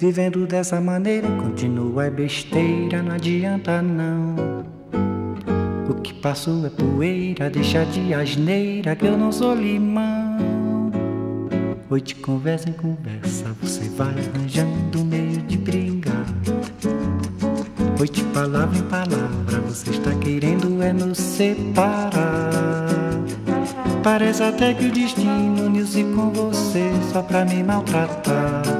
Vivendo dessa maneira continua é besteira, não adianta não. O que passou é poeira, deixa de asneira que eu não sou limão. De conversa em conversa, você vai arranjando meio de brigar. De palavra em palavra, você está querendo é nos separar. Parece até que o destino uniu-se com você só pra me maltratar.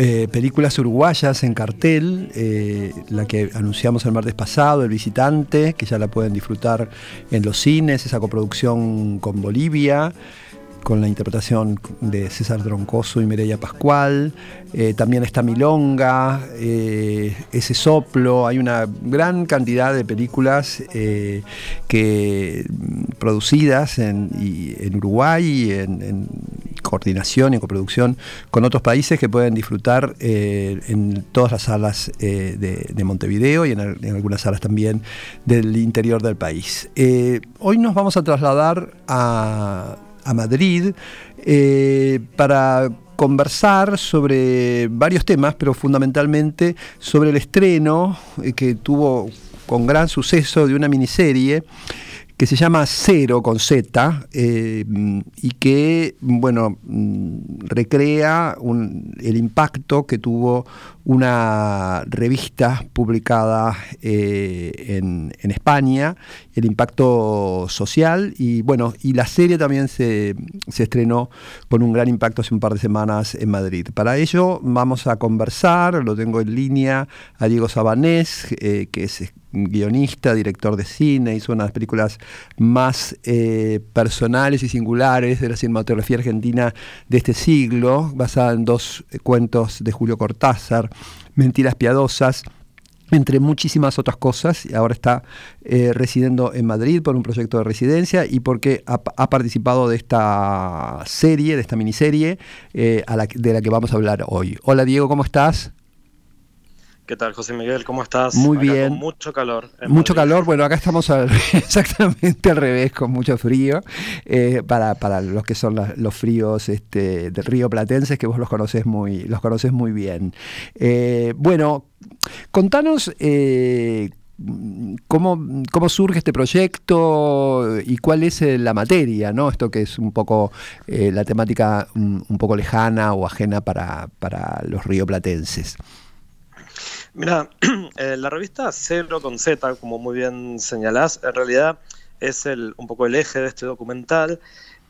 eh, películas uruguayas en cartel, eh, la que anunciamos el martes pasado, El Visitante, que ya la pueden disfrutar en los cines, esa coproducción con Bolivia con la interpretación de César Troncoso y Mireia Pascual. Eh, también está Milonga, Ese Soplo. Hay una gran cantidad de películas que, producidas en, en Uruguay y en coordinación y coproducción con otros países que pueden disfrutar eh, en todas las salas eh, de, de Montevideo y en, al- en algunas salas también del interior del país. Eh, hoy nos vamos a trasladar a, a Madrid para conversar sobre varios temas, pero fundamentalmente sobre el estreno que tuvo con gran suceso de una miniserie que se llama Cero con Z eh, y que, bueno, mm, recrea un- el impacto que tuvo una revista publicada eh, en, en España, el impacto social y, bueno, y la serie también se, se estrenó con un gran impacto hace un par de semanas en Madrid. Para ello vamos a conversar, lo tengo en línea, a Diego Sabanés, eh, que es guionista, director de cine, hizo una de las películas más eh, personales y singulares de la cinematografía argentina de este siglo, basada en dos eh, cuentos de Julio Cortázar, Mentiras Piadosas entre muchísimas otras cosas, y ahora está eh, residiendo en Madrid por un proyecto de residencia y porque ha, participado de esta serie, de esta miniserie, de la que vamos a hablar hoy. Hola Diego, ¿cómo estás? ¿Qué tal, José Miguel? ¿Cómo estás? Muy Acá bien. Con mucho calor. Mucho Madrid. calor, bueno, acá estamos al- exactamente al revés, con mucho frío, eh, para, para los que son la- los fríos este, del río Platenses, que vos los conoces muy, los conoces muy bien. Eh, bueno, contanos eh, cómo, cómo surge este proyecto y cuál es la materia, ¿no? Esto que es un poco la temática un, un poco lejana o ajena para, para los rioplatenses. Mira, eh, la revista Cero con Z, como muy bien señalás, en realidad es el, un poco el eje de este documental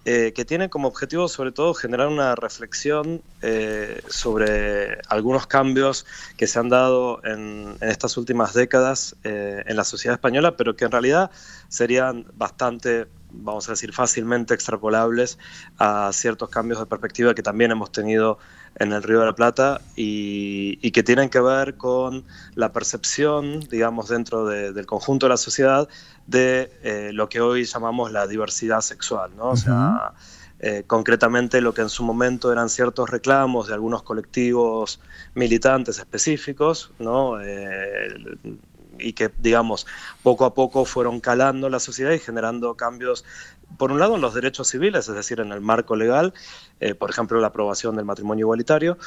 eh, que tiene como objetivo sobre todo generar una reflexión eh, sobre algunos cambios que se han dado en, en estas últimas décadas en la sociedad española, pero que en realidad serían bastante, vamos a decir, fácilmente extrapolables a ciertos cambios de perspectiva que también hemos tenido en el Río de la Plata y, y que tienen que ver con la percepción, digamos, dentro de- del conjunto de la sociedad de eh, lo que hoy llamamos la diversidad sexual, ¿no? O sea, eh, concretamente lo que en su momento eran ciertos reclamos de algunos colectivos militantes específicos, ¿no? Eh, y que, digamos, poco a poco fueron calando la sociedad y generando cambios, por un lado, en los derechos civiles, es decir, en el marco legal, eh, por ejemplo, la aprobación del matrimonio igualitario,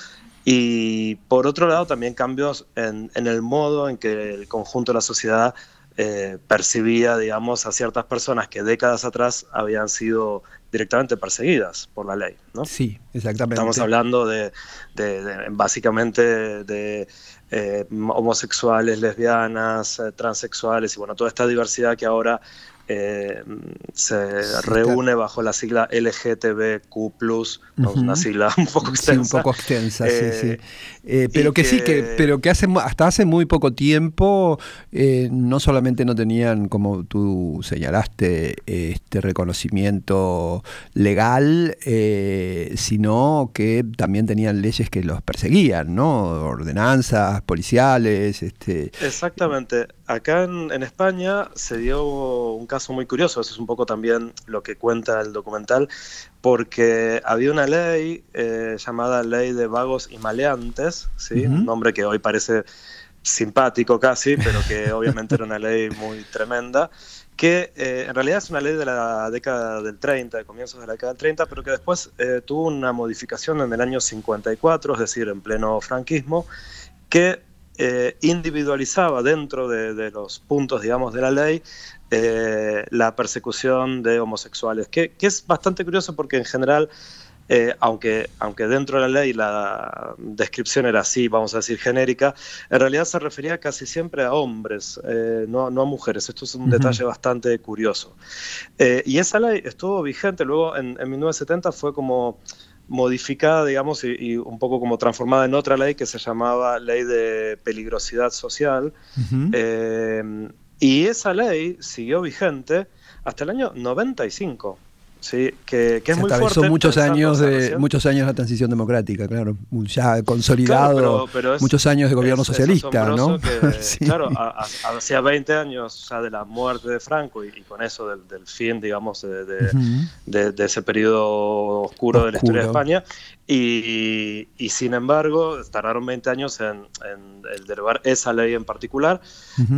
y por otro lado, también cambios en, el modo en que el conjunto de la sociedad eh, percibía, digamos, a ciertas personas que décadas atrás habían sido directamente perseguidas por la ley, ¿no? Sí, exactamente. Estamos hablando de, de- de- básicamente de eh, homosexuales, lesbianas, eh, transexuales y bueno, toda esta diversidad que ahora eh, se reúne bajo la sigla LGTBQ, una sigla un poco extensa. Sí, un poco extensa, sí, sí. Eh, eh, pero que, sí, que, pero que hace, hasta hace muy poco tiempo no solamente no tenían, como tú señalaste, este reconocimiento legal, sino que también tenían leyes que los perseguían, ¿no? Ordenanzas policiales. Este, Exactamente. Acá en, España se dio un caso muy curioso, eso es un poco también lo que cuenta el documental, porque había una ley eh, llamada Ley de Vagos y Maleantes, ¿sí? un nombre que hoy parece simpático casi, pero que obviamente era una ley muy tremenda, que eh, en realidad es una ley de la década del 30, de comienzos de la década del 30, pero que después eh, tuvo una modificación en el año 54, es decir, en pleno franquismo, que eh, individualizaba dentro de, los puntos, digamos, de la ley eh, la persecución de homosexuales, que, es bastante curioso porque en general, eh, aunque, aunque dentro de la ley la descripción era así, vamos a decir, genérica, en realidad se refería casi siempre a hombres, no, a mujeres. Esto es un detalle bastante curioso. y esa ley estuvo vigente, luego en, en 1970 fue como modificada, digamos, y, un poco como transformada en otra ley que se llamaba Ley de Peligrosidad Social. Eh, y esa ley siguió vigente hasta el año 95. Sí, que, que es muy fuerte. muchos años de muchos años la transición democrática, claro, ya consolidado, muchos años de gobierno socialista, ¿no? Claro, hacía 20 años ya de la muerte de Franco y, con eso del, fin, digamos, de, ese periodo oscuro, de la historia de España. Y, sin embargo, tardaron 20 años en, el derogar esa ley en particular.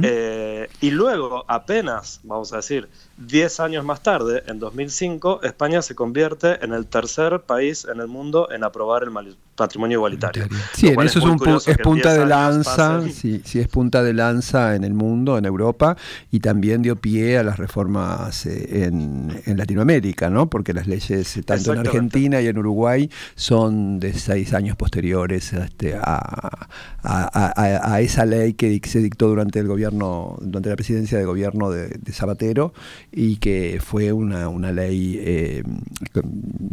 Eh, y luego, apenas, vamos a decir, 10 años más tarde, en 2005, España se convierte en el tercer país en el mundo en aprobar el patrimonio igualitario. Sí, eso es, punta de lanza, sí, sí, es punta de lanza en el mundo, en Europa, y también dio pie a las reformas eh, en, Latinoamérica, ¿no? Porque las leyes, eh, tanto en Argentina y en Uruguay, son de seis años posteriores este, a, esa ley que se dictó durante el gobierno, durante la presidencia de gobierno de, Zapatero, y que fue una, ley eh,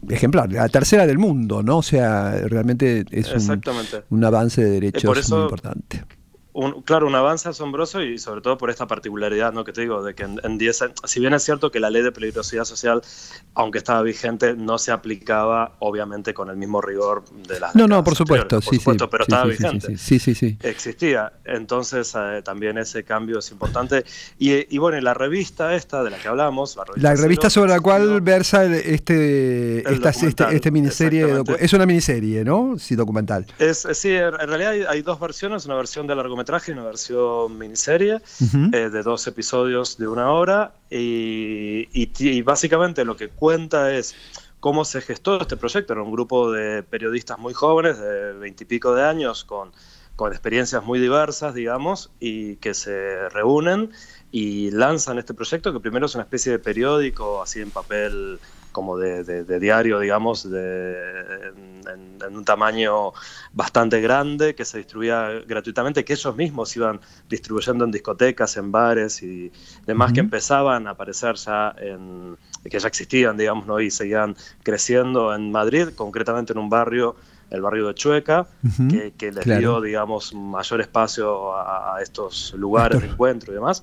ejemplar, la tercera del mundo, ¿no? O sea, realmente es un, avance de derechos muy importante claro, un avance asombroso y sobre todo por esta particularidad, ¿no? Que te digo, de que en 10 años, si bien es cierto que la ley de peligrosidad social, aunque estaba vigente, no se aplicaba obviamente con el mismo rigor de las... No, no, por supuesto, sí, sí, pero estaba vigente. Sí, sí, sí. Existía. Entonces eh, también ese cambio es importante. Y, bueno, la revista esta de la que hablamos, la revista, sobre la cual versa este, esta, este, este miniserie, es una miniserie, ¿no? Sí, documental. Es, sí, en realidad hay, hay dos versiones, una versión de largometraje largometraje, una versión miniserie eh, de dos episodios de una hora y, básicamente lo que cuenta es cómo se gestó este proyecto. Era un grupo de periodistas muy jóvenes, de veintipico de años, con, con experiencias muy diversas, digamos, y que se reúnen y lanzan este proyecto que primero es una especie de periódico así en papel como de, diario, digamos, de, en, un tamaño bastante grande, que se distribuía gratuitamente, que ellos mismos iban distribuyendo en discotecas, en bares y demás, que empezaban a aparecer ya en, que ya existían, digamos, ¿no? y seguían creciendo en Madrid, concretamente en un barrio el barrio de Chueca, que, les dio, digamos, mayor espacio a, a estos lugares de encuentro y demás.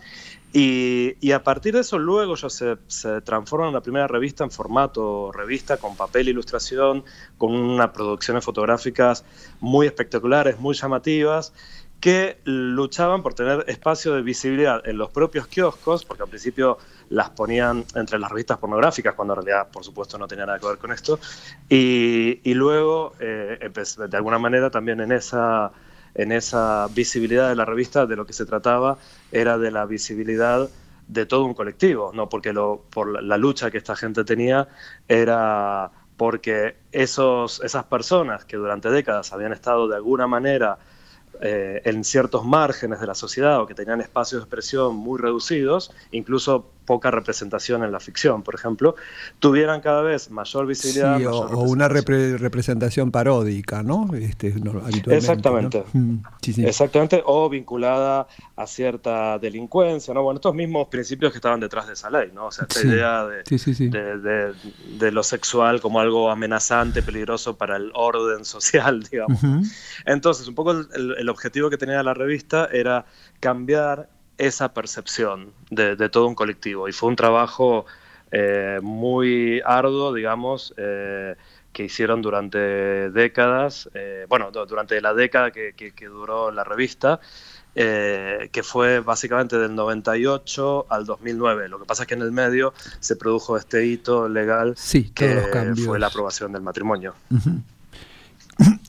Y, a partir de eso luego ya se, se, transforma en la primera revista en formato revista, con papel e ilustración, con unas producciones fotográficas muy espectaculares, muy llamativas, que luchaban por tener espacio de visibilidad en los propios kioscos, porque al principio las ponían entre las revistas pornográficas, cuando en realidad, por supuesto, no tenía nada que ver con esto, y, y luego, eh, de alguna manera, también en esa en esa visibilidad de la revista de lo que se trataba era de la visibilidad de todo un colectivo, no porque lo, por la lucha que esta gente tenía era porque esos, esas personas que durante décadas habían estado de alguna manera eh, en ciertos márgenes de la sociedad o que tenían espacios de expresión muy reducidos, incluso poca representación en la ficción, por ejemplo, tuvieran cada vez mayor visibilidad. o, una representación paródica, ¿no? Este, Exactamente. Mm, Exactamente, o vinculada a cierta delincuencia, ¿no? Bueno, estos mismos principios que estaban detrás de esa ley, ¿no? O sea, esta idea de, de, lo sexual como algo amenazante, peligroso para el orden social, digamos. Entonces, un poco el objetivo que tenía la revista era cambiar esa percepción de, todo un colectivo. Y fue un trabajo eh, muy arduo, digamos, eh, que hicieron durante décadas, eh, bueno, durante la década que, duró la revista, que fue básicamente del 98 al 2009. Lo que pasa es que en el medio se produjo este hito legal que fue la aprobación del matrimonio.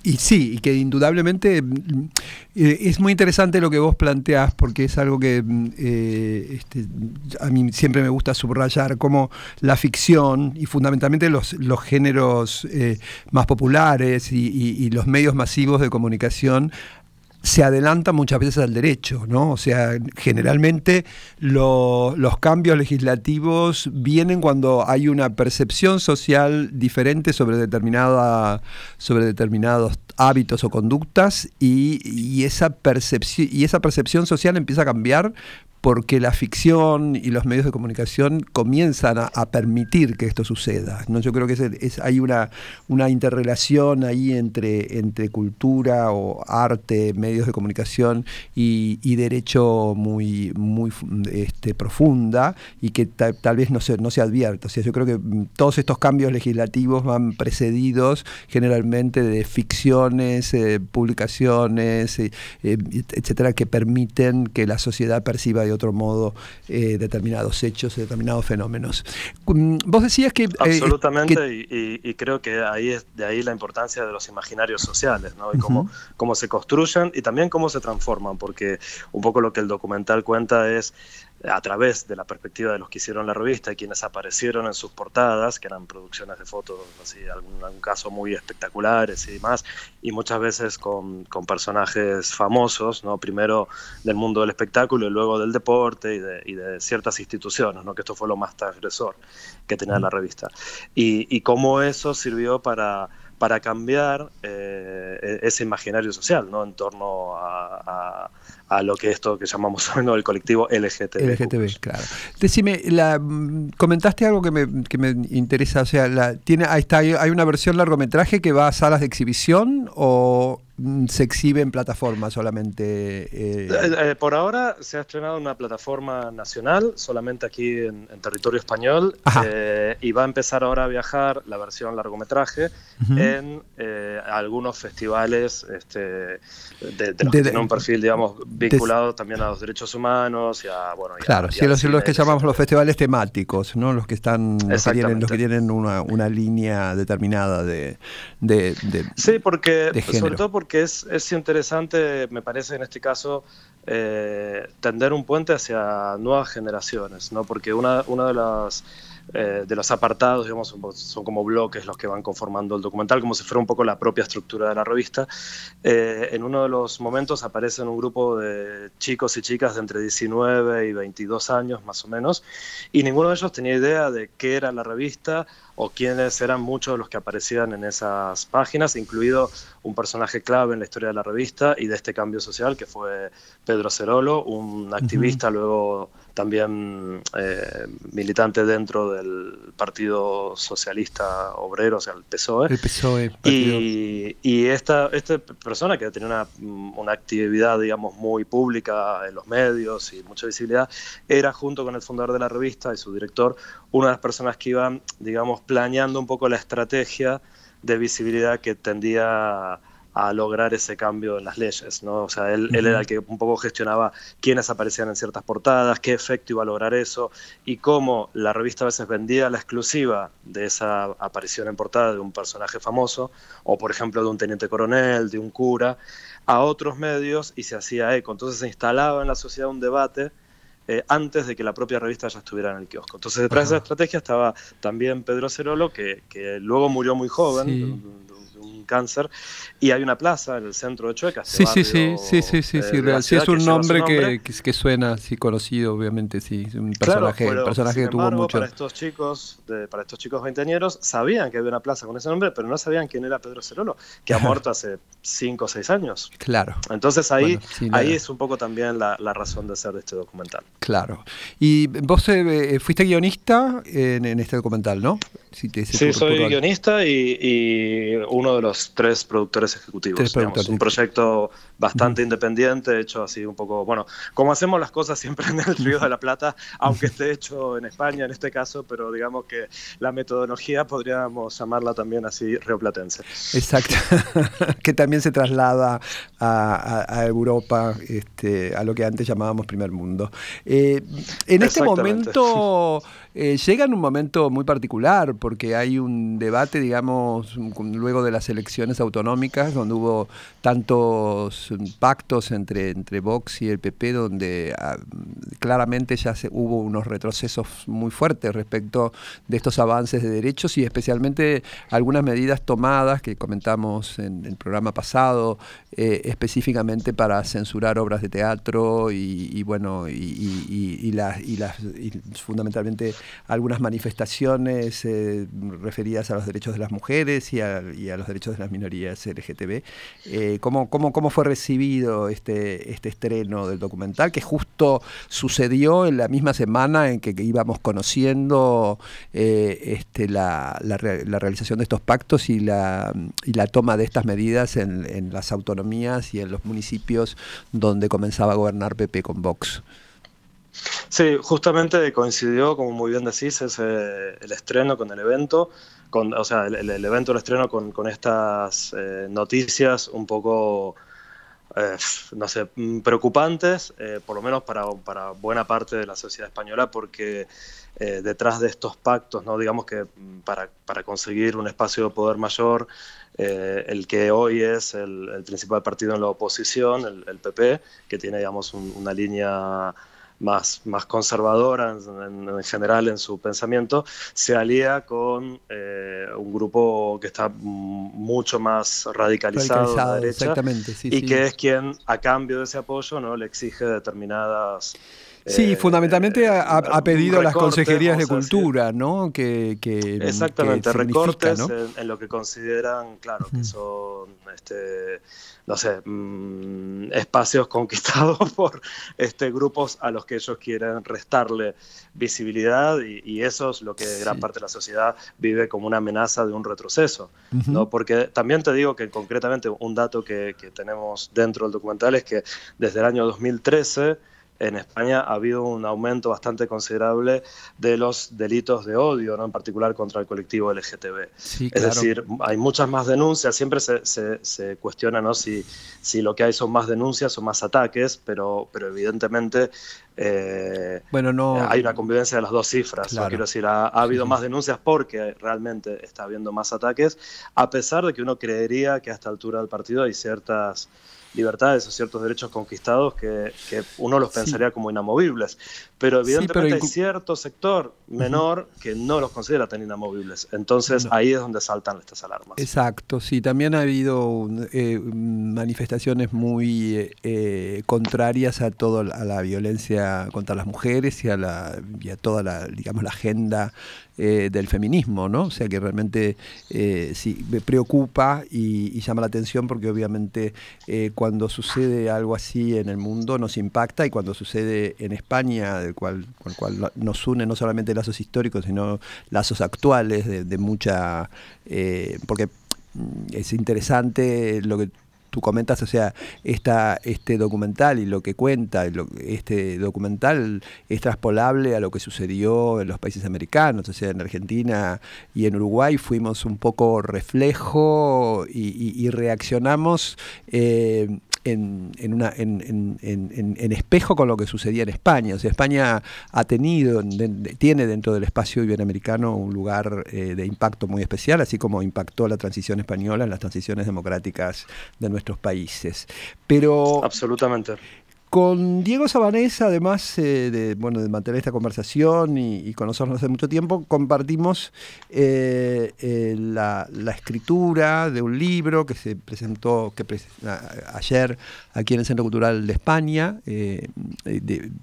Y sí, y que indudablemente mm, eh, es muy interesante lo que vos planteás, porque es algo que mm, eh, este, a mí siempre me gusta subrayar, como la ficción y fundamentalmente los, los géneros eh, más populares y, los medios masivos de comunicación se adelanta muchas veces al derecho, ¿no? O sea, generalmente los cambios legislativos vienen cuando hay una percepción social diferente sobre, determinada, sobre determinados hábitos o conductas y, y esa percepción, y esa percepción social empieza a cambiar porque la ficción y los medios de comunicación comienzan a, permitir que esto suceda. ¿no? Yo creo que hay una, una interrelación ahí entre, entre cultura o arte, medios de comunicación y, derecho muy, muy este, profunda y que tal vez no se, no se advierte. O sea, yo creo que mm, todos estos cambios legislativos van precedidos generalmente de ficciones, eh, publicaciones, eh, eh, etcétera, que permiten que la sociedad perciba de otro modo eh, determinados hechos, determinados fenómenos. Mm, vos decías que... Eh, Absolutamente, Y, creo que ahí es de ahí la importancia de los imaginarios sociales, ¿no? Y cómo, cómo se construyen y también cómo se transforman, porque un poco lo que el documental cuenta es a través de la perspectiva de los que hicieron la revista y quienes aparecieron en sus portadas, que eran producciones de fotos, así, algún, algún caso muy espectaculares y demás, y muchas veces con, con, personajes famosos, ¿no? primero del mundo del espectáculo y luego del deporte y de, y de ciertas instituciones, ¿no? que esto fue lo más transgresor que tenía la revista. Y, y cómo eso sirvió para para cambiar eh, e-, ese imaginario social ¿no? en torno a, lo que esto que llamamos el colectivo LGTB. LGTB, claro. Decime, la, comentaste algo que me, que me interesa, o sea, la, tiene, ahí está, hay una versión largometraje que va a salas de exhibición o se exhibe en plataforma solamente? Eh? Eh, eh, por ahora se ha estrenado en una plataforma nacional, solamente aquí en, territorio español, y va a empezar ahora a viajar la versión largometraje en algunos festivales este, de, los que tienen un perfil, digamos, vinculado también a los derechos humanos y a, bueno... claro, sí, los, los, que llamamos los festivales temáticos, ¿no? Los que están, los que tienen, los que tienen una, una línea determinada de, de, Sí, porque, sobre todo porque que es, es interesante, me parece en este caso, eh, tender un puente hacia nuevas generaciones, ¿no? porque una, una de las eh, de los apartados, digamos, son, como bloques los que van conformando el documental, como si fuera un poco la propia estructura de la revista. Eh, en uno de los momentos aparecen un grupo de chicos y chicas de entre 19 y 22 años, más o menos, y ninguno de ellos tenía idea de qué era la revista o quiénes eran muchos de los que aparecían en esas páginas, incluido un personaje clave en la historia de la revista y de este cambio social, que fue Pedro Cerolo, un activista, luego también eh, militante dentro del Partido Socialista Obrero, o sea, el PSOE. El PSOE. Y, y, esta, esta persona que tenía una, una, actividad, digamos, muy pública en los medios y mucha visibilidad, era junto con el fundador de la revista y su director, una de las personas que iban, digamos, planeando un poco la estrategia de visibilidad que tendía a lograr ese cambio en las leyes, ¿no? O sea, él, él, era el que un poco gestionaba quiénes aparecían en ciertas portadas, qué efecto iba a lograr eso y cómo la revista a veces vendía la exclusiva de esa aparición en portada de un personaje famoso o, por ejemplo, de un teniente coronel, de un cura, a otros medios y se hacía eco. Entonces se instalaba en la sociedad un debate eh, antes de que la propia revista ya estuviera en el kiosco. Entonces detrás de esa estrategia estaba también Pedro Cerolo, que, que luego murió muy joven, cáncer, y hay una plaza en el centro de Chueca. Este sí, sí, sí, sí, sí, sí, sí, es un nombre, que, que, suena así conocido, obviamente, sí, un personaje, personaje que tuvo mucho. Para estos chicos, de, para estos chicos veinteañeros, sabían que había una plaza con ese nombre, pero no sabían quién era Pedro Cerolo, que ha muerto hace cinco o seis años. Claro. Entonces ahí, ahí es un poco también la, la, razón de ser de este documental. Claro. Y vos eh, eh, fuiste guionista en, en, este documental, ¿no? Sí, soy guionista y, uno de los tres productores ejecutivos. Tres un proyecto bastante independiente, hecho así un poco, bueno, como hacemos las cosas siempre en el Río de la Plata, aunque esté hecho en España en este caso, pero digamos que la metodología podríamos llamarla también así rioplatense. Exacto, que también se traslada a, Europa, este, a lo que antes llamábamos primer mundo. Eh, en este momento eh, llega en un momento muy particular, porque hay un debate, digamos, luego de las elecciones autonómicas, donde hubo tantos pactos entre, entre Vox y el PP, donde ah, claramente ya se, hubo unos retrocesos muy fuertes respecto de estos avances de derechos y especialmente algunas medidas tomadas que comentamos en el programa pasado, eh, específicamente para censurar obras de teatro y, bueno, y, las, y las fundamentalmente algunas manifestaciones eh, referidas a los derechos de las mujeres y a, los derechos de las minorías LGTB. Eh, ¿cómo, cómo, fue recibido este, este estreno del documental? Que justo sucedió en la misma semana en que, íbamos conociendo eh, este, la, la, realización de estos pactos y la, y la toma de estas medidas en, en las autonomías y en los municipios donde comenzaba a gobernar PP con Vox. Sí, justamente coincidió, como muy bien decís, el estreno con el evento, con, o sea, el, evento, el estreno con, con estas eh, noticias un poco, eh, no sé, preocupantes, eh, por lo menos para, para, buena parte de la sociedad española, porque detrás de estos pactos, no digamos que mm, para, para conseguir un espacio de poder mayor, el que hoy es el, principal partido en la oposición, el, PP, que tiene, digamos, una línea más, más conservadora en, general en su pensamiento, se alía con eh, un grupo que está mucho más radicalizado, a la derecha y que es quien a cambio de ese apoyo no le exige determinadas Sí, eh, fundamentalmente ha, pedido las consejerías de cultura, ¿no? Que, Exactamente, recortes En, lo que consideran, claro, que son, este, no sé, mm, espacios conquistados por este, grupos a los que ellos quieren restarle visibilidad y, eso es lo que gran parte de la sociedad vive como una amenaza de un retroceso, ¿no? Porque también te digo que concretamente un dato que, que tenemos dentro del documental es que desde el año 2013 en España ha habido un aumento bastante considerable de los delitos de odio, ¿no? en particular contra el colectivo LGTB. es decir, hay muchas más denuncias, siempre se, se, cuestiona ¿no? si, si lo que hay son más denuncias o más ataques, pero, pero evidentemente eh, bueno, no, hay una convivencia de las dos cifras. Quiero decir, ha, habido más denuncias porque realmente está habiendo más ataques, a pesar de que uno creería que a esta altura del partido hay ciertas libertades o ciertos derechos conquistados que, uno los pensaría como inamovibles. Pero evidentemente hay cierto sector menor que no los considera tan inamovibles. Entonces ahí es donde saltan estas alarmas. Exacto, sí. También ha habido eh, manifestaciones muy eh, contrarias a todo a la violencia contra las mujeres y a, la, y a toda la, digamos, la agenda eh, del feminismo, ¿no? O sea que realmente eh, sí, me preocupa y, llama la atención porque obviamente eh, cuando sucede algo así en el mundo nos impacta y cuando sucede en España, del cual, con el cual nos une no solamente lazos históricos, sino lazos actuales de, de mucha... porque mm, es interesante lo que tú comentas, o sea, esta, este documental y lo que cuenta, este documental es traspolable a lo que sucedió en los países americanos, o sea, en Argentina y en Uruguay fuimos un poco reflejo y, reaccionamos. Eh, en, una, en, espejo con lo que sucedía en España. O sea, España ha tenido, tiene dentro del espacio iberoamericano un lugar eh, de impacto muy especial, así como impactó la transición española en las transiciones democráticas de nuestros países. Pero. Absolutamente. Con Diego Sabanés, además eh, de, bueno, de mantener esta conversación y, conocernos hace mucho tiempo, compartimos eh, eh, la, escritura de un libro que se presentó que ayer aquí en el Centro Cultural de España,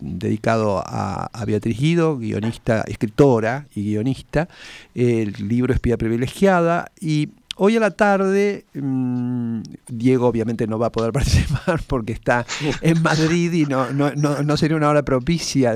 dedicado a, Beatriz Guido, guionista, escritora y guionista. El libro Espía Privilegiada y Hoy a la tarde, mm, Diego obviamente no va a poder participar porque está en Madrid y no, no, sería una hora propicia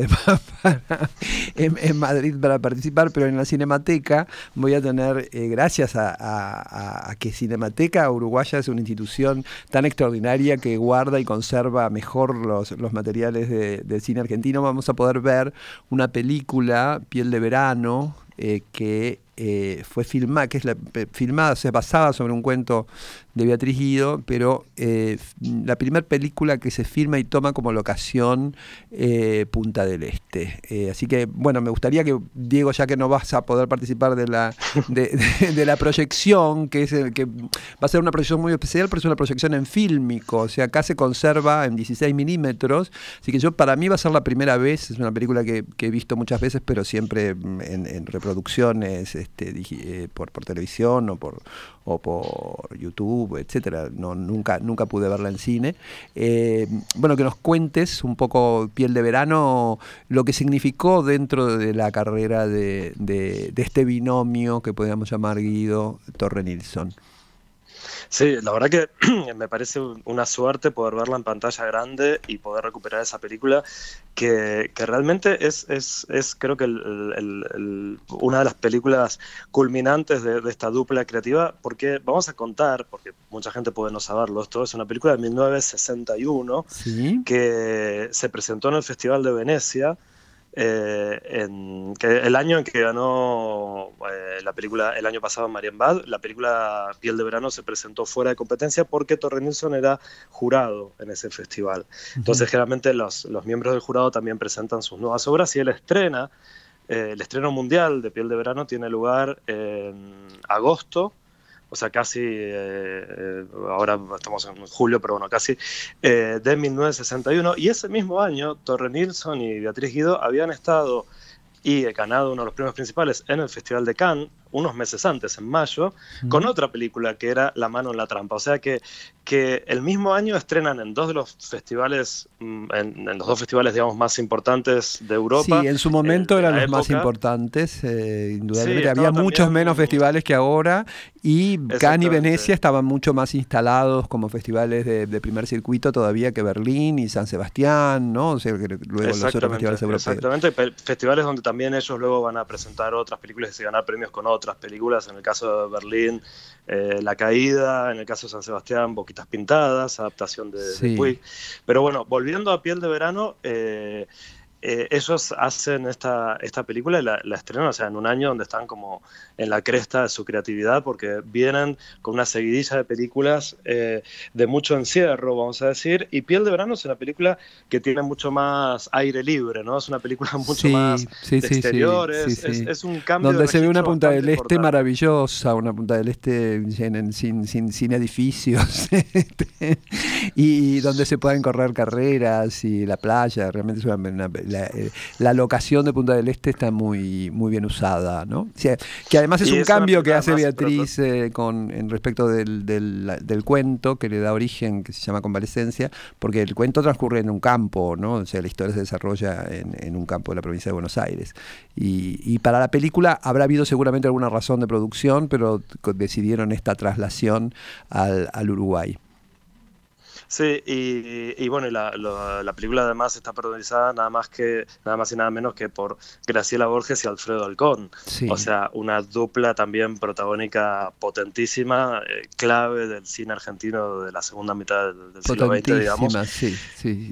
en, Madrid para participar, pero en la Cinemateca voy a tener, eh, gracias a, que Cinemateca Uruguaya es una institución tan extraordinaria que guarda y conserva mejor los, materiales de, de cine argentino, vamos a poder ver una película, Piel de Verano, eh, que eh, fue filmada, que es la, filmada, se basaba sobre un cuento de Beatriz Guido, pero eh, la primera película que se filma y toma como locación eh, Punta del Este. Eh, así que, bueno, me gustaría que, Diego, ya que no vas a poder participar de la, de, la proyección, que, es, que va a ser una proyección muy especial, pero es una proyección en fílmico, o sea, acá se conserva en 16 milímetros, así que yo, para mí va a ser la primera vez, es una película que, he visto muchas veces, pero siempre en, reproducciones este, por, por televisión o por, o por YouTube, etcétera. No, nunca, nunca pude verla en cine. Eh, bueno, que nos cuentes un poco, Piel de Verano, lo que significó dentro de la carrera de, de este binomio que podríamos llamar Guido Torre Nilsson. Sí, la verdad que me parece una suerte poder verla en pantalla grande y poder recuperar esa película que, realmente es, es, es, creo que una de las películas culminantes de, esta dupla creativa, porque vamos a contar, porque mucha gente puede no saberlo, esto es una película de 1961 que se presentó en el Festival de Venecia eh, en, que el año en que ganó eh, la película el año pasado Marienbad, la película Piel de Verano se presentó fuera de competencia porque Torre Nilsson era jurado en ese festival. Entonces, generalmente los, los, miembros del jurado también presentan sus nuevas obras y él estrena. Eh, el estreno mundial de Piel de Verano tiene lugar en agosto o sea, casi, eh, eh, ahora estamos en julio, pero bueno, casi, eh, de 1961. Y ese mismo año, Torre Nilsson y Beatriz Guido habían estado y ganado uno de los premios principales en el Festival de Cannes unos meses antes, en mayo, con otra película que era La mano en la trampa. O sea que, que el mismo año estrenan en dos de los festivales, mm, en, los dos festivales, digamos, más importantes de Europa. Sí, en su momento eran los más importantes, eh, indudablemente. Había muchos menos festivales que ahora y Cannes y Venecia estaban mucho más instalados como festivales de, primer circuito todavía que Berlín y San Sebastián, ¿no? O sea, que luego los otros festivales europeos. Exactamente, festivales donde también ellos luego van a presentar otras películas y se ganar premios con otros otras películas, en el caso de Berlín, eh, La Caída, en el caso de San Sebastián, Boquitas Pintadas, adaptación de, Puig. Pero bueno, volviendo a Piel de Verano, eh, eh, ellos hacen esta, esta película y la, la, estrenan, o sea, en un año donde están como en la cresta de su creatividad, porque vienen con una seguidilla de películas eh, de mucho encierro, vamos a decir, y Piel de Verano es una película que tiene mucho más aire libre, ¿no? Es una película mucho más de exteriores, es, un cambio. Donde se ve una punta del este maravillosa, una punta del este sin, sin, sin edificios, este, y donde se pueden correr carreras y la playa, realmente es una, una eh, la, locación de Punta del Este está muy, muy bien usada, ¿no? que además es un cambio que hace Beatriz eh, con, en respecto del, del, cuento que le da origen, que se llama Convalescencia, porque el cuento transcurre en un campo, ¿no? O sea, la historia se desarrolla en, un campo de la provincia de Buenos Aires. Y, para la película habrá habido seguramente alguna razón de producción, pero decidieron esta traslación al, al Uruguay. Sí, y, bueno, y la, la, película además está protagonizada nada más que nada más y nada menos que por Graciela Borges y Alfredo Alcón. O sea, una dupla también protagónica potentísima, eh, clave del cine argentino de la segunda mitad del, siglo XX, digamos. Sí, sí.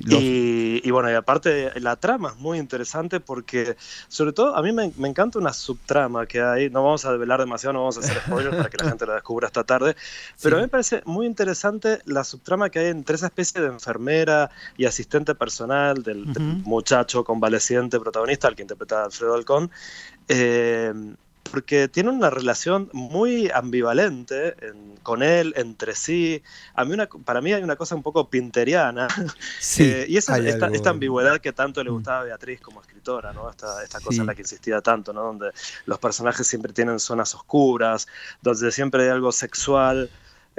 Y, bueno, y aparte la trama es muy interesante porque, sobre todo, a mí me, me, encanta una subtrama que hay. No vamos a develar demasiado, no vamos a hacer spoilers para que la gente la descubra esta tarde, pero a mí me parece muy interesante la subtrama que hay en entre esa especie de enfermera y asistente personal del, muchacho convaleciente protagonista, al que interpreta Alfredo Alcón, eh, porque tiene una relación muy ambivalente con él, entre sí. A mí una, para mí hay una cosa un poco pinteriana, sí, eh, y esa, esta, esta, ambigüedad que tanto le mm. gustaba a Beatriz como escritora, ¿no? esta, esta cosa en la que insistía tanto, ¿no? donde los personajes siempre tienen zonas oscuras, donde siempre hay algo sexual.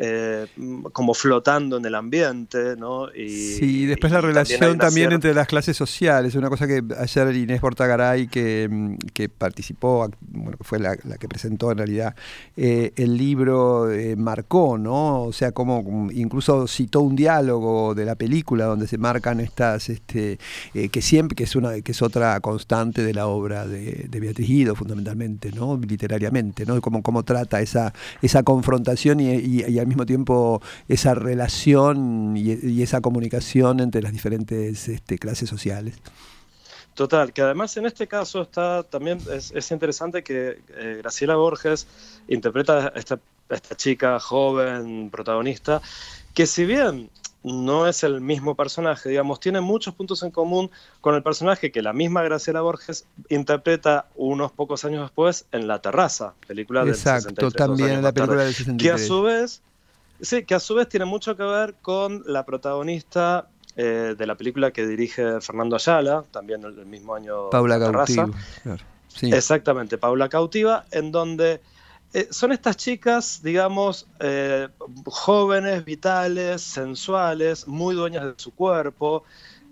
Eh, como flotando en el ambiente, ¿no? Y, sí, después la relación también, entre las clases sociales, una cosa que ayer Inés Portagaray, que, mm, que participó, bueno, fue la, que presentó en realidad eh, el libro, eh, marcó, ¿no? O sea, como incluso citó un diálogo de la película donde se marcan estas, este, que siempre, que es una, que es otra constante de la obra de, Beatriz Guido, fundamentalmente, ¿no? Literariamente, ¿no? Cómo, cómo trata esa, esa confrontación y, y, y mismo tiempo esa relación y, esa comunicación entre las diferentes este, clases sociales. Total, que además en este caso está también es, interesante que eh, Graciela Borges interpreta a esta, esta chica joven protagonista, que si bien no es el mismo personaje, digamos, tiene muchos puntos en común con el personaje que la misma Graciela Borges interpreta unos pocos años después en La Terraza, película del Exacto, también en la película del 63. Que a su vez Sí, que a su vez tiene mucho que ver con la protagonista eh, de la película que dirige Fernando Ayala, también del mismo año. Paula Cautiva. Exactamente, Paula Cautiva, en donde eh, son estas chicas, digamos, eh, jóvenes, vitales, sensuales, muy dueñas de su cuerpo,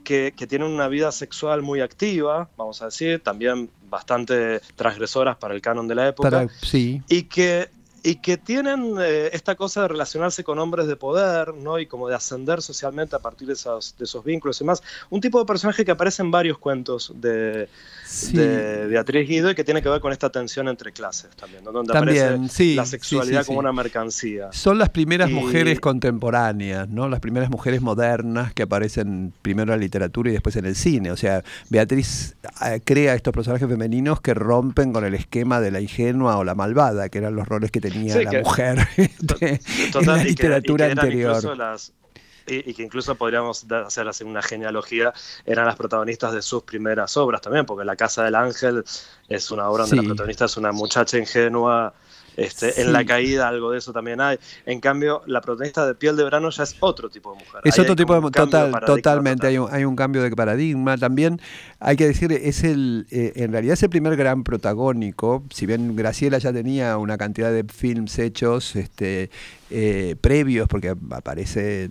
que, tienen una vida sexual muy activa, vamos a decir, también bastante transgresoras para el canon de la época. sí. Y que y que tienen eh, esta cosa de relacionarse con hombres de poder, ¿no? Y como de ascender socialmente a partir de esos, de esos vínculos y más. Un tipo de personaje que aparece en varios cuentos de, de Beatriz Guido y que tiene que ver con esta tensión entre clases también, donde aparece la sexualidad como una mercancía. Son las primeras mujeres contemporáneas, ¿no? Las primeras mujeres modernas que aparecen primero en la literatura y después en el cine. O sea, Beatriz eh, crea estos personajes femeninos que rompen con el esquema de la ingenua o la malvada, que eran los roles que tenía la mujer en la literatura anterior. y, que incluso podríamos hacer así una genealogía, eran las protagonistas de sus primeras obras también, porque La Casa del Ángel es una obra donde la protagonista es una muchacha ingenua este, En la caída algo de eso también hay. En cambio, la protagonista de Piel de Verano ya es otro tipo de mujer. Es otro tipo de total, totalmente. Hay, un, hay un cambio de paradigma. También hay que decir, es el, eh, en realidad es el primer gran protagónico. Si bien Graciela ya tenía una cantidad de films hechos, este, eh, previos, porque aparece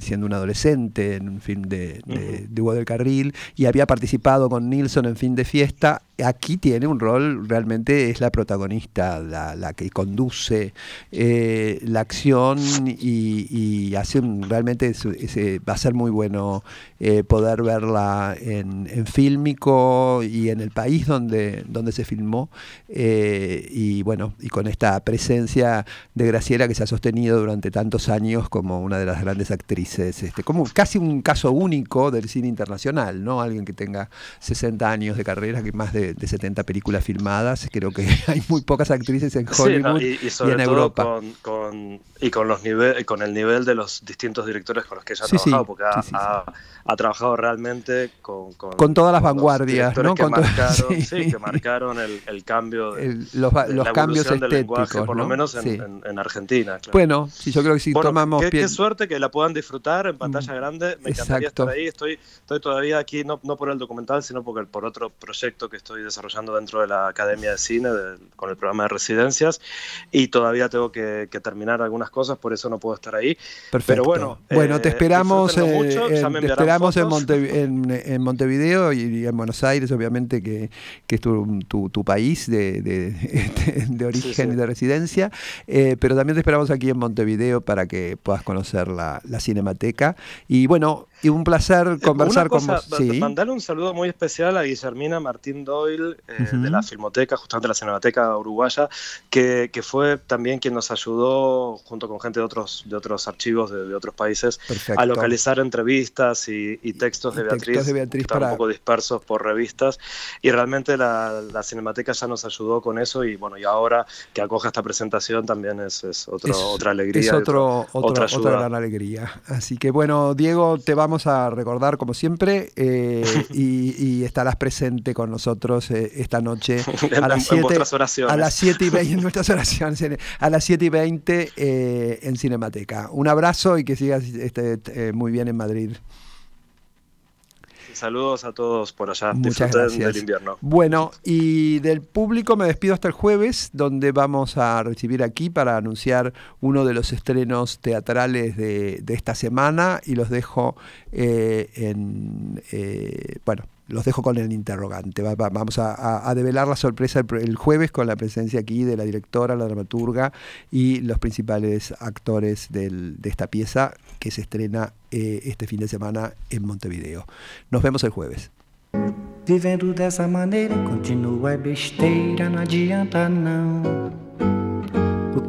siendo un adolescente en un film de, de, Hugo del Carril y había participado con Nilsson en Fin de Fiesta. Aquí tiene un rol, realmente es la protagonista, la, que conduce eh, la acción y, hace realmente va a ser muy bueno eh, poder verla en, en, fílmico y en el país donde, donde se filmó. y bueno, y con esta presencia de Graciela que se sostenido durante tantos años como una de las grandes actrices, este, como casi un caso único del cine internacional, ¿no? Alguien que tenga 60 años de carrera, que más de, 70 películas filmadas, creo que hay muy pocas actrices en Hollywood y, en Europa. Con, y con los nivel, con el nivel de los distintos directores con los que ella ha trabajado, porque ha, trabajado realmente con, con, todas las vanguardias, ¿no? Que, marcaron, que marcaron el, cambio de, los, los cambios estéticos, lenguaje, por lo menos en, en Argentina. Bueno, sí, yo creo que si tomamos qué, qué, suerte que la puedan disfrutar en pantalla mm, grande. Me encantaría estar ahí. Estoy, estoy todavía aquí, no, no por el documental, sino porque, por otro proyecto que estoy desarrollando dentro de la Academia de Cine, con el programa de residencias, y todavía tengo que, terminar algunas cosas, por eso no puedo estar ahí. Perfecto. Pero bueno, bueno te eh, esperamos, eh, en, te esperamos en, Montevideo y, en Buenos Aires, obviamente, que, que es tu, tu, país de, de, origen y de residencia, eh, pero también te esperamos aquí aquí en Montevideo para que puedas conocer la, cinemateca. Y bueno, y un placer eh, conversar con vos. Sí. Mandarle un saludo muy especial a Guillermina Martín Doyle eh, de la Filmoteca, justamente la Cinemateca Uruguaya, que, que, fue también quien nos ayudó, junto con gente de otros, de otros archivos de, otros países, a localizar entrevistas y, textos, de Beatriz, de Beatriz para... un poco dispersos por revistas. Y realmente la, la, Cinemateca ya nos ayudó con eso y bueno, y ahora que acoge esta presentación también es, es, otro, otra alegría. Es otro, otra, otra gran alegría. Así que bueno, Diego, te va vamos a recordar como siempre eh, y, estarás presente con nosotros eh, esta noche a las 7 a las 7 y 20 en nuestras oraciones a las 7 y 20 eh, en Cinemateca. Un abrazo y que sigas este, muy bien en Madrid. Saludos a todos por allá. Muchas gracias. del invierno. Bueno, y del público me despido hasta el jueves, donde vamos a recibir aquí para anunciar uno de los estrenos teatrales de, esta semana y los dejo eh, en. Eh, bueno, los dejo con el interrogante. vamos a, develar la sorpresa el, jueves con la presencia aquí de la directora, la dramaturga y los principales actores de esta pieza que se estrena eh, este fin de semana en Montevideo. Nos vemos el jueves. Vivendo dessa besteira, adianta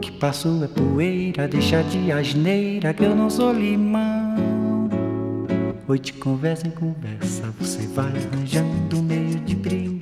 que poeira, de asneira, que. Hoje conversa em conversa, você vai arranjando meio de briga.